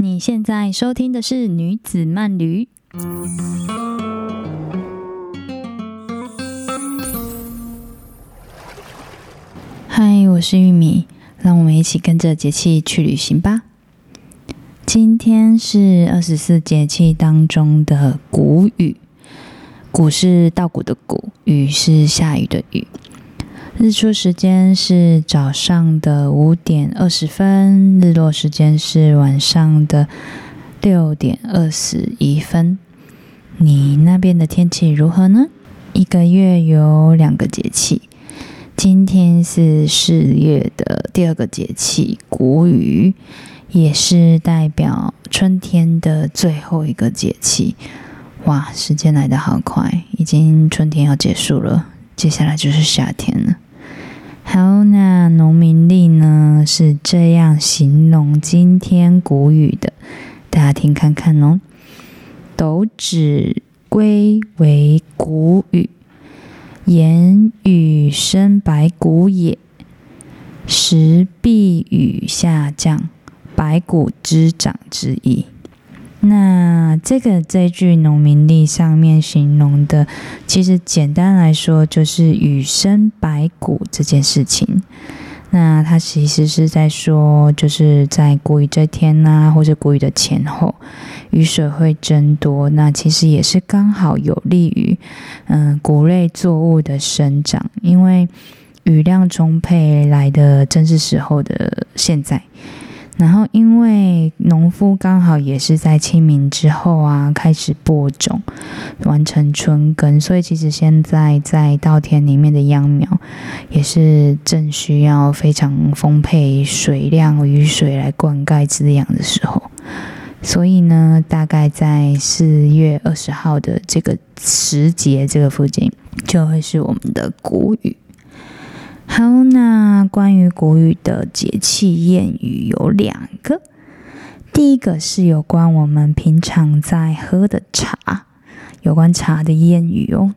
你现在收听的是女子慢旅。嗨，我是玉米，让我们一起跟着节气去旅行吧。今天是二十四节气当中的谷雨，谷是稻谷的谷，雨是下雨的雨。日出时间是早上的五点二十分，日落时间是晚上的六点二十一分。你那边的天气如何呢？一个月有两个节气，今天是四月的第二个节气谷雨，也是代表春天的最后一个节气。哇，时间来得好快，已经春天要结束了，接下来就是夏天了。好，那农民历呢是这样形容今天谷雨的，大家听看看哦。斗指归为谷雨，言雨生百谷也，时必雨下降，百谷之长之意。那这个这句农民历上面形容的，其实简单来说就是雨生百谷这件事情。那它其实是在说，就是在谷雨这天呐，或者谷雨的前后，雨水会增多。那其实也是刚好有利于嗯谷类作物的生长，因为雨量充沛来的正是时候的现在。然后，因为农夫刚好也是在清明之后啊，开始播种，完成春耕，所以其实现在在稻田里面的秧苗，也是正需要非常丰沛水量、雨水来灌溉滋养的时候。所以呢，大概在四月二十号的这个时节，这个附近，就会是我们的谷雨。好，那关于谷雨的节气谚语有两个。第一个是有关我们平常在喝的茶，有关茶的谚语哦。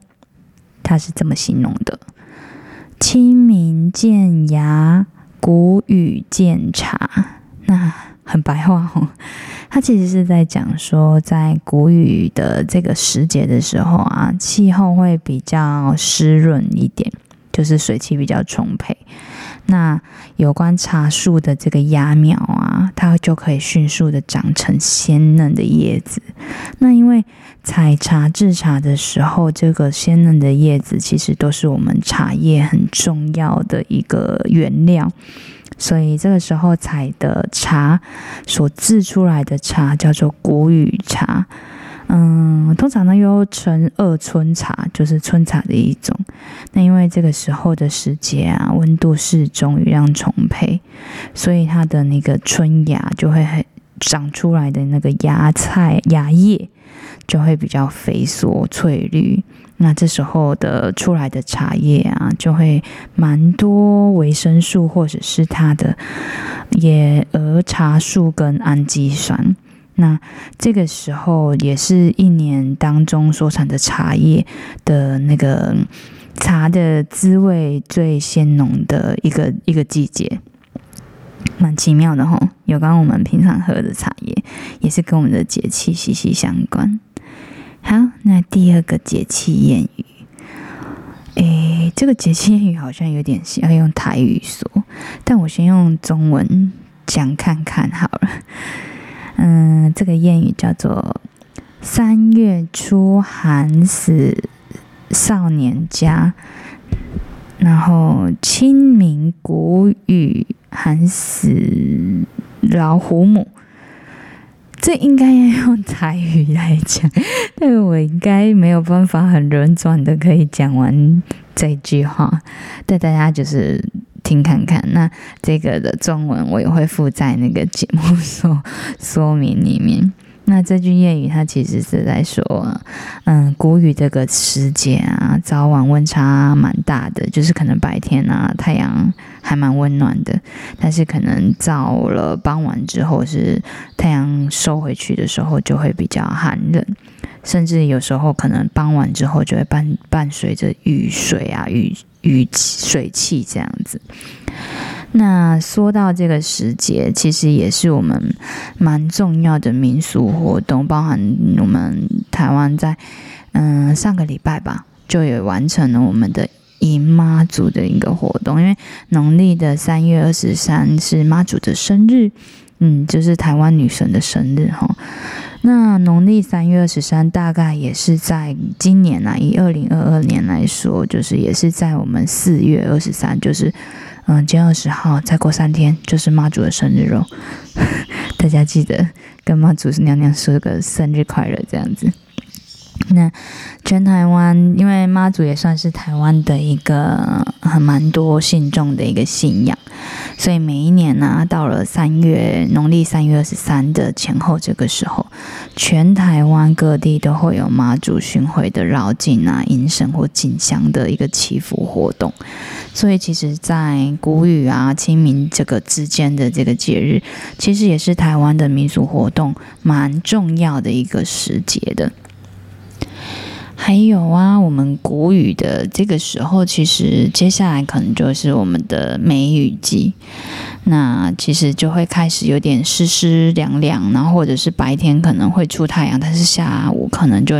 它是这么形容的：清明见芽，谷雨见茶。那很白话哦。它其实是在讲说，在谷雨的这个时节的时候啊，气候会比较湿润一点。就是水汽比较充沛，那有关茶树的这个芽苗啊，它就可以迅速的长成鲜嫩的叶子。那因为采茶制茶的时候，这个鲜嫩的叶子其实都是我们茶叶很重要的一个原料，所以这个时候采的茶所制出来的茶叫做谷雨茶。嗯，通常呢又称二春茶，就是春茶的一种。那因为这个时候的时节啊，温度适中，雨量充沛，所以它的那个春芽就会很长出来的那个芽菜芽叶就会比较肥硕翠绿。那这时候的出来的茶叶啊，就会蛮多维生素或者是它的野儿茶素跟氨基酸。那这个时候也是一年当中所产的茶叶的那个茶的滋味最鲜浓的一个一个季节，蛮奇妙的哈。有刚我们平常喝的茶叶，也是跟我们的节气息息相关。好，那第二个节气谚语，诶，这个节气谚语好像有点要用台语说，但我先用中文讲看看好了。嗯，这个谚语叫做“三月初寒死少年家”，然后“清明谷雨寒死老虎母”。这应该要用台语来讲，但我应该没有办法很轮转的可以讲完这句话，带大家就是听看看。那这个的中文我也会附在那个节目说说明里面。那这句谚语，它其实是在说，嗯，谷雨这个时节啊，早晚温差蛮大的，就是可能白天啊，太阳还蛮温暖的，但是可能到了傍晚之后，是太阳收回去的时候，就会比较寒冷，甚至有时候可能傍晚之后，就会伴伴随着雨水啊、雨雨水汽这样子。那说到这个时节，其实也是我们蛮重要的民俗活动，包含我们台湾在嗯上个礼拜吧，就也完成了我们的迎妈祖的一个活动，因为农历的三月二十三是妈祖的生日，嗯，就是台湾女神的生日哈。那农历三月二十三，大概也是在今年啊，以二零二二年来说，就是也是在我们四月二十三，就是嗯，今天二十号，再过三天就是妈祖的生日喽。大家记得跟妈祖娘娘说个生日快乐，这样子。那全台湾，因为妈祖也算是台湾的一个很蛮多信众的一个信仰，所以每一年呢，到了三月农历三月二十三的前后这个时候，全台湾各地都会有妈祖巡回的绕境啊、迎神或进香的一个祈福活动。所以，其实，在谷雨啊、清明这个之间的这个节日，其实也是台湾的民俗活动蛮重要的一个时节的。还有啊，我们谷雨的这个时候，其实接下来可能就是我们的梅雨季。那其实就会开始有点湿湿凉凉，然后或者是白天可能会出太阳，但是下午可能就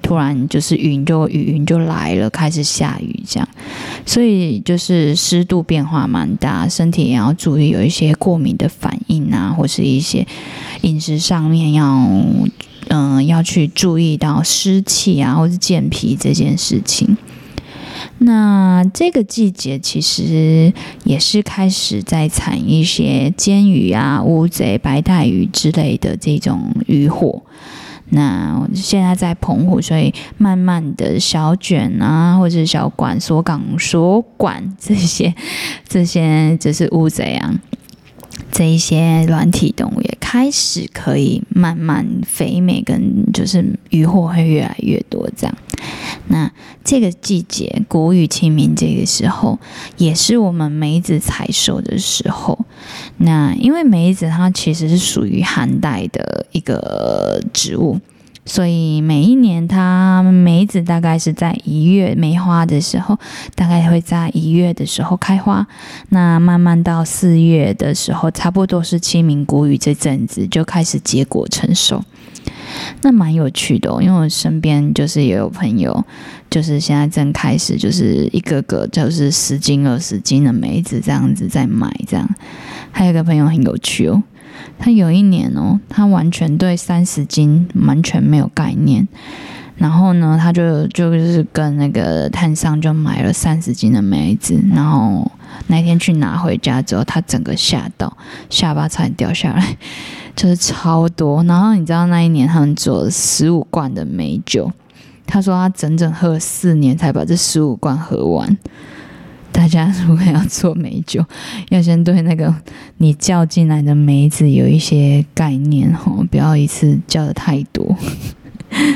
突然就是云就雨云就来了，开始下雨这样。所以就是湿度变化蛮大，身体也要注意有一些过敏的反应啊，或是一些饮食上面要。嗯，要去注意到湿气啊，或是健脾这件事情。那这个季节其实也是开始在产一些煎鱼啊、乌贼、白带鱼之类的这种渔获。那现在在澎湖，所以慢慢的小卷啊，或者小管、锁港、锁管这些，这些就是乌贼啊。这一些软体动物也开始可以慢慢肥美，跟就是鱼获会越来越多这样。那这个季节，谷雨清明这个时候，也是我们梅子采收的时候。那因为梅子它其实是属于寒带的一个植物。所以每一年，它梅子大概是在一月梅花的时候，大概会在一月的时候开花。那慢慢到四月的时候，差不多是清明谷雨这阵子就开始结果成熟。那蛮有趣的，因为我身边就是也有朋友，就是现在正开始，就是一个个就是十斤二十斤的梅子这样子在买，这样。还有个朋友很有趣哦。他有一年哦，他完全对三十斤完全没有概念，然后呢，他就就是跟那个摊商就买了三十斤的梅子，然后那天去拿回家之后，他整个吓到，下巴差点掉下来，就是超多。然后你知道那一年他们做了十五罐的美酒，他说他整整喝了四年才把这十五罐喝完。大家如果要做美酒，要先对那个你叫进来的梅子有一些概念哦，不要一次叫的太多。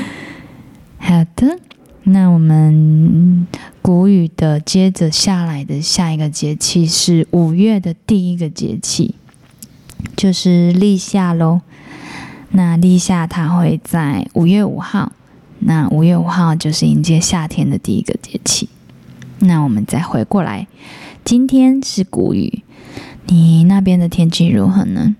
好的，那我们谷雨的接着下来的下一个节气是五月的第一个节气，就是立夏喽。那立夏它会在五月五号，那五月五号就是迎接夏天的第一个节气。那我们再回过来，今天是谷雨，你那边的天气如何呢？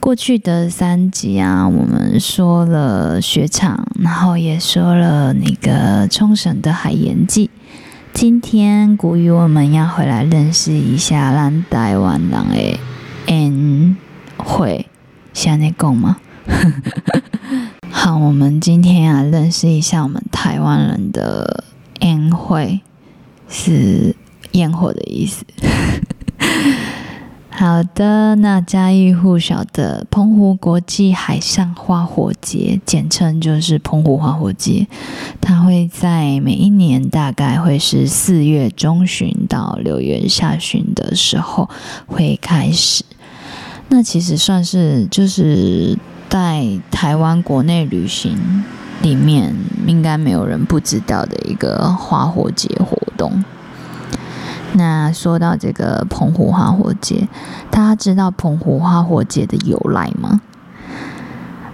过去的三集啊，我们说了雪场，然后也说了那个冲绳的海盐季。今天谷雨，我们要回来认识一下咱台湾人的宴会，像你讲吗？好，我们今天啊，认识一下我们台湾人的宴会。是焰火的意思。好的，那家喻户晓的澎湖国际海上花火节，简称就是澎湖花火节，它会在每一年大概会是四月中旬到六月下旬的时候会开始。那其实算是就是在台湾国内旅行里面，应该没有人不知道的一个花火节活动。那说到这个澎湖花火节，大家知道澎湖花火节的由来吗？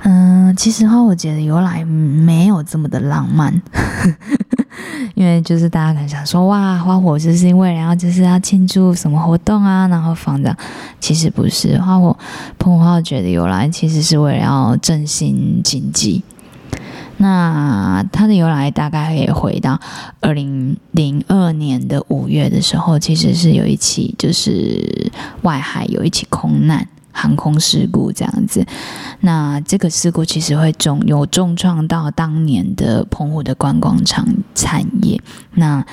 嗯，其实花火节的由来没有这么的浪漫，因为就是大家可能想说，哇，花火就是因为然后就是要庆祝什么活动啊，然后放这样，其实不是，花火澎湖花火节的由来其实是为了要振兴经济。那它的由来大概也回到二零零二年的五月的时候，其实是有一起就是外海有一起空难航空事故这样子。那这个事故其实会重有重创到当年的澎湖的观光厂产业。那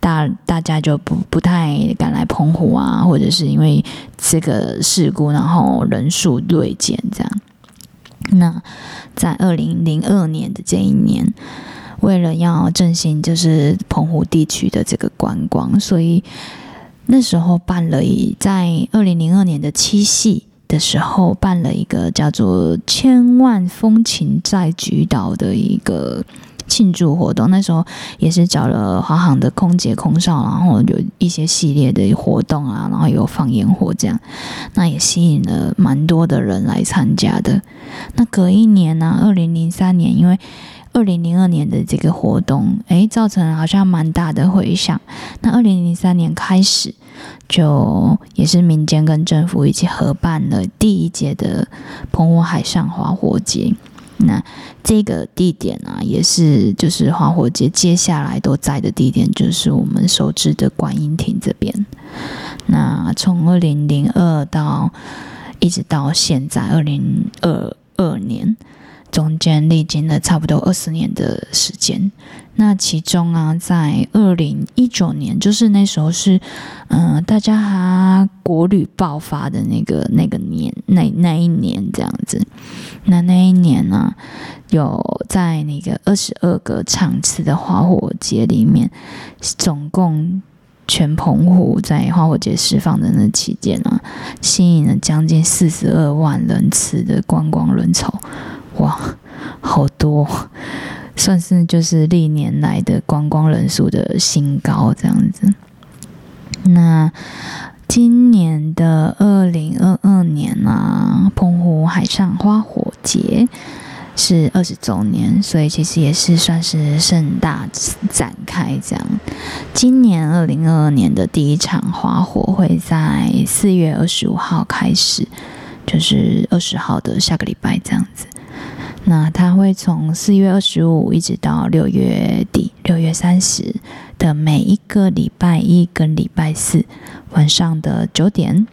大大家就不不太敢来澎湖啊，或者是因为这个事故，然后人数锐减这样。那在二零零二年的这一年，为了要振兴就是澎湖地区的这个观光，所以那时候办了一在二零零二年的七夕的时候办了一个叫做“千万风情在菊岛”的一个。庆祝活动那时候也是找了华航的空姐空少，然后有一些系列的活动啊，然后有放烟火这样，那也吸引了蛮多的人来参加的。那隔一年呢，二零零三年，因为二零零二年的这个活动，诶，造成好像蛮大的回响。那二零零三年开始，就也是民间跟政府一起合办了第一届的澎湖海上花火节。那这个地点啊，也是就是花火节接下来都在的地点，就是我们熟知的观音亭这边。那从二零零二到一直到现在二零二二年。中间历经了差不多二十年的时间，那其中啊，在二零一九年，就是那时候是，嗯，大家国旅爆发的那个那个年，那那一年这样子，那那一年呢，有在那个二十二个场次的花火节里面，总共全澎湖在花火节释放的那期间呢，吸引了将近四十二万人次的观光人潮。哇，好多，算是就是历年来的观光人数的新高这样子。那今年的二零二二年啊，澎湖海上花火节是二十周年，所以其实也是算是盛大展开这样。今年二零二二年的第一场花火会在四月二十五号开始，就是二十号的下个礼拜这样子。那它会从四月二十五一直到六月底，六月三十的每一个礼拜一跟礼拜四晚上的九点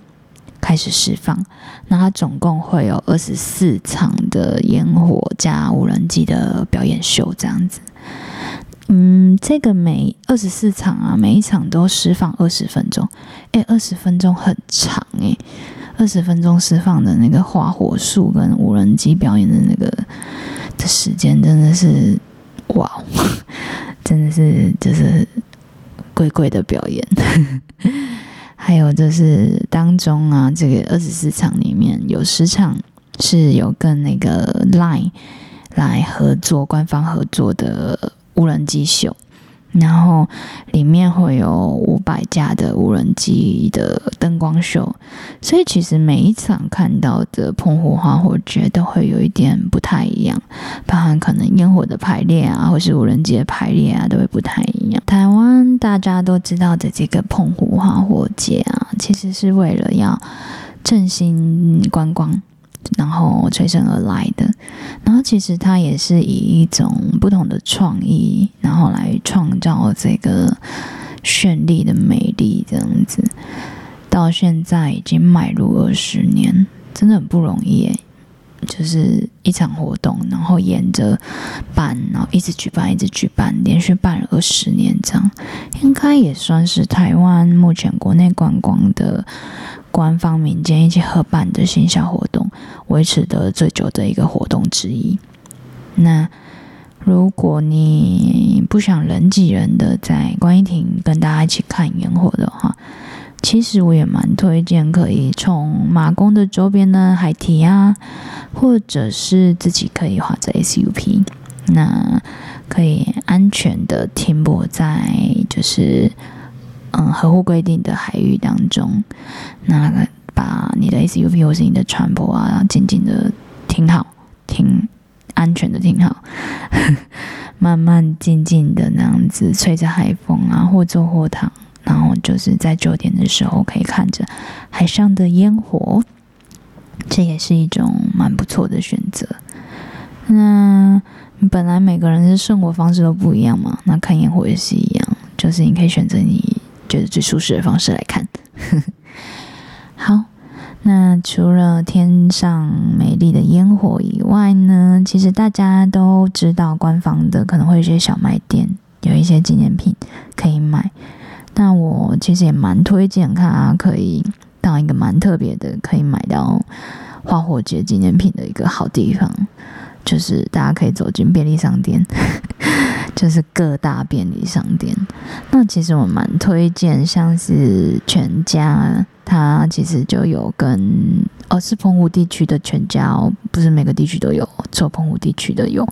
开始释放。那它总共会有二十四场的烟火加无人机的表演秀，这样子。嗯，这个每二十四场啊，每一场都释放二十分钟。诶，二十分钟很长诶。二十分钟释放的那个花火术跟无人机表演的那个的时间，真的是哇，真的是就是贵贵的表演。还有就是当中啊，这个二十四场里面有十场是有跟那个 Line 来合作，官方合作的无人机秀。然后里面会有五百架的无人机的灯光秀，所以其实每一场看到的澎湖花火节都会有一点不太一样，包含可能烟火的排列啊，或是无人机的排列啊，都会不太一样。台湾大家都知道的这个澎湖花火节啊，其实是为了要振兴观光。然后催生而来的，然后其实它也是以一种不同的创意，然后来创造这个绚丽的美丽，这样子。到现在已经迈入二十年，真的很不容易。就是一场活动，然后沿着办，然后一直举办，一直举办，连续办了二十年，这样应该也算是台湾目前国内观光的。官方、民间一起合办的线下活动，维持的最久的一个活动之一。那如果你不想人挤人的在观音亭跟大家一起看烟火的话，其实我也蛮推荐可以从马公的周边呢海堤啊，或者是自己可以划着 SUP，那可以安全的停泊在就是。嗯，合乎规定的海域当中，那个把你的 SUV 或是你的船舶啊，静静的停好，停安全的停好，慢慢静静的那样子吹着海风啊，或坐或躺，然后就是在九点的时候可以看着海上的烟火，这也是一种蛮不错的选择。那本来每个人的生活方式都不一样嘛，那看烟火也是一样，就是你可以选择你觉得最舒适的方式来看。好。那除了天上美丽的烟火以外呢，其实大家都知道，官方的可能会有一些小卖店，有一些纪念品可以买。那我其实也蛮推荐，看啊，可以当一个蛮特别的，可以买到花火节纪念品的一个好地方，就是大家可以走进便利商店，就是各大便利商店。那其实我蛮推荐，像是全家。它其实就有跟哦，是澎湖地区的全家哦，不是每个地区都有，只有澎湖地区的有。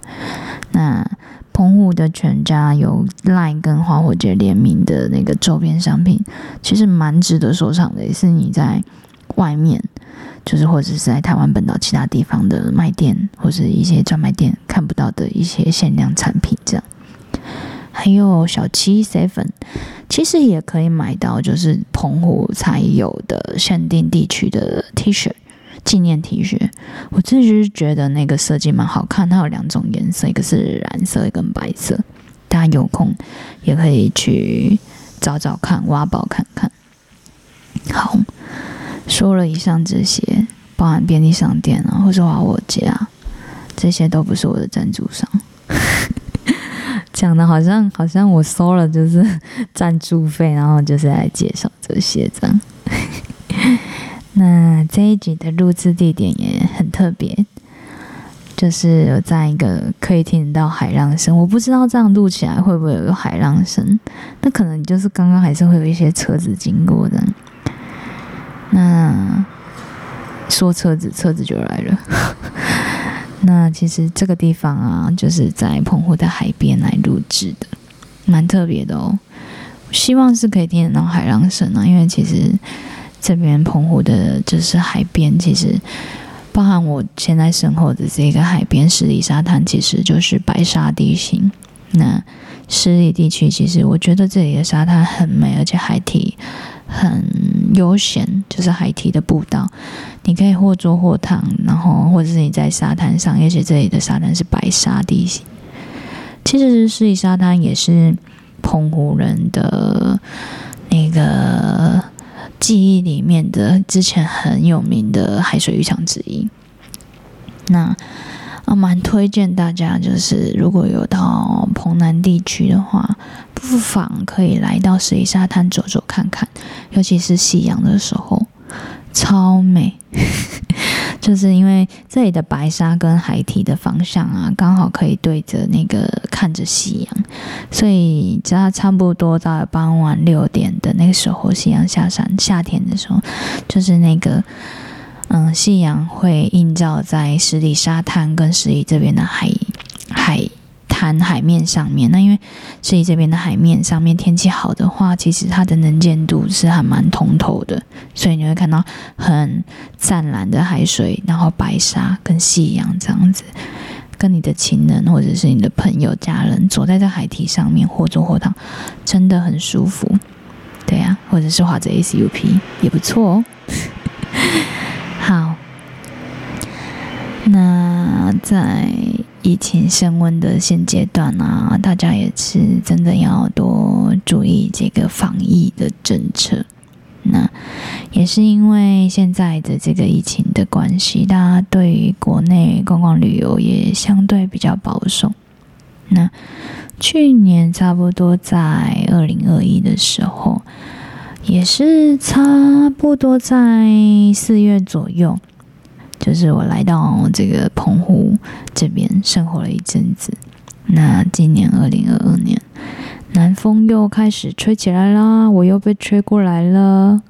那澎湖的全家有 LINE 跟花火节联名的那个周边商品，其实蛮值得收藏的，也是你在外面，就是或者是在台湾本岛其他地方的卖店或者一些专卖店看不到的一些限量产品，这样。还有小七 seven，其实也可以买到，就是澎湖才有的限定地区的 T 恤纪念 T 恤。我自己是觉得那个设计蛮好看，它有两种颜色，一个是蓝色，一个白色。大家有空也可以去找找看，挖宝看看。好，说了以上这些，包含便利商店啊，或是华我家，这些都不是我的赞助商。讲的好像好像我收了就是 赞助费，然后就是来介绍这些这样。那这一集的录制地点也很特别，就是有在一个可以听得到海浪声。我不知道这样录起来会不会有海浪声，那可能就是刚刚还是会有一些车子经过的。那说车子，车子就来了。那其实这个地方啊，就是在澎湖的海边来录制的，蛮特别的哦。希望是可以听得到海浪声啊，因为其实这边澎湖的就是海边，其实包含我现在身后的这个海边十里沙滩，其实就是白沙地形。那十里地区，其实我觉得这里的沙滩很美，而且海体。很悠闲，就是海堤的步道，你可以或坐或躺，然后或者是你在沙滩上，而且这里的沙滩是白沙地形。其实十里沙滩也是澎湖人的那个记忆里面的之前很有名的海水浴场之一。那啊，蛮推荐大家，就是如果有到澎南地区的话，不妨可以来到十里沙滩走走看看，尤其是夕阳的时候，超美。就是因为这里的白沙跟海堤的方向啊，刚好可以对着那个看着夕阳，所以只要差不多到傍晚六点的那个时候，夕阳下山，夏天的时候，就是那个。嗯，夕阳会映照在十里沙滩跟十里这边的海海滩海面上面。那因为十里这边的海面上面天气好的话，其实它的能见度是还蛮通透的，所以你会看到很湛蓝的海水，然后白沙跟夕阳这样子，跟你的情人或者是你的朋友家人走在这海堤上面或坐或躺，真的很舒服。对呀，或者是划着 SUP 也不错哦。好，那在疫情升温的现阶段啊，大家也是真的要多注意这个防疫的政策。那也是因为现在的这个疫情的关系，大家对于国内观光旅游也相对比较保守。那去年差不多在二零二一的时候。也是差不多在四月左右，就是我来到这个澎湖这边生活了一阵子。那今年二零二二年，南风又开始吹起来啦，我又被吹过来了。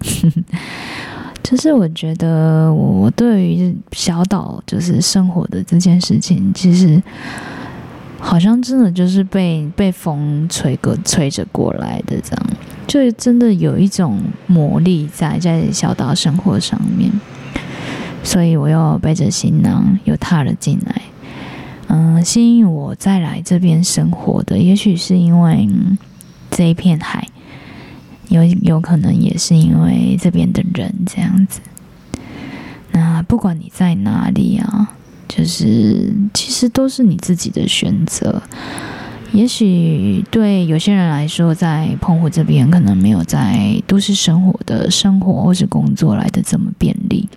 就是我觉得我对于小岛就是生活的这件事情，其实好像真的就是被被风吹个吹着过来的这样。就真的有一种魔力在在小岛生活上面，所以我又背着行囊又踏了进来。嗯，吸引我再来这边生活的，也许是因为这一片海，有有可能也是因为这边的人这样子。那不管你在哪里啊，就是其实都是你自己的选择。也许对有些人来说，在澎湖这边可能没有在都市生活的生活或是工作来的这么便利，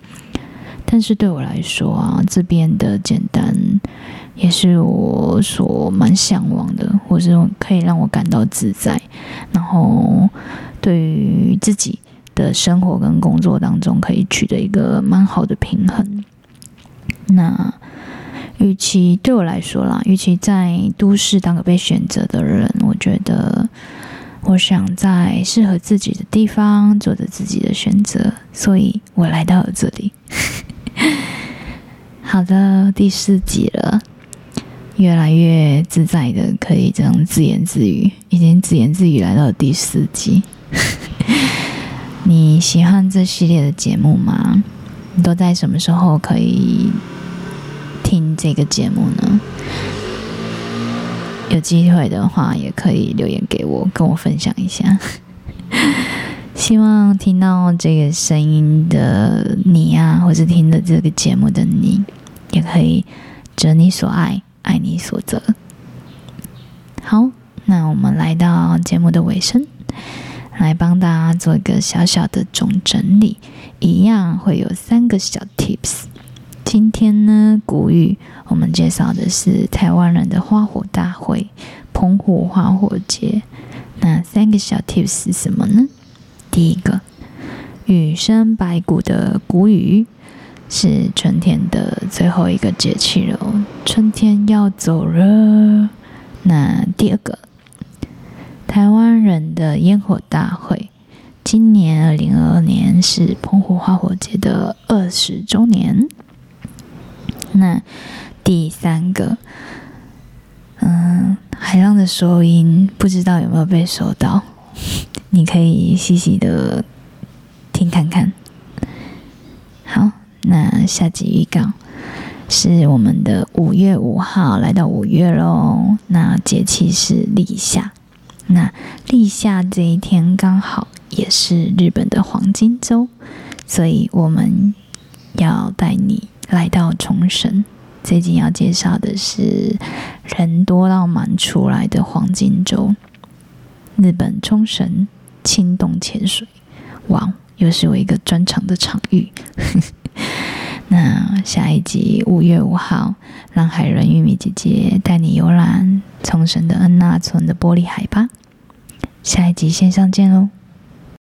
但是对我来说啊，这边的简单也是我所蛮向往的，或是可以让我感到自在，然后对于自己的生活跟工作当中可以取得一个蛮好的平衡。那。与其对我来说啦，与其在都市当个被选择的人，我觉得我想在适合自己的地方做着自己的选择，所以我来到了这里。好的，第四集了，越来越自在的可以这样自言自语，已经自言自语来到了第四集。你喜欢这系列的节目吗？你都在什么时候可以？听这个节目呢，有机会的话也可以留言给我，跟我分享一下。希望听到这个声音的你啊，或者听的这个节目的你，也可以择你所爱，爱你所择。好，那我们来到节目的尾声，来帮大家做一个小小的总整理，一样会有三个小 tips。今天呢，古语我们介绍的是台湾人的花火大会——澎湖花火节。那三个小 tips 是什么呢？第一个，雨生白骨的古语是春天的最后一个节气了，春天要走了。那第二个，台湾人的烟火大会，今年二零二二年是澎湖花火节的二十周年。那第三个，嗯，海浪的收音不知道有没有被收到？你可以细细的听看看。好，那下集预告是我们的五月五号来到五月喽。那节气是立夏，那立夏这一天刚好也是日本的黄金周，所以我们要带你。来到冲绳，最近要介绍的是人多到满出来的黄金周，日本冲绳青洞潜水，哇，又是我一个专场的场域。那下一集五月五号，让海伦玉米姐姐带你游览冲绳的恩纳村的玻璃海吧。下一集线上见喽。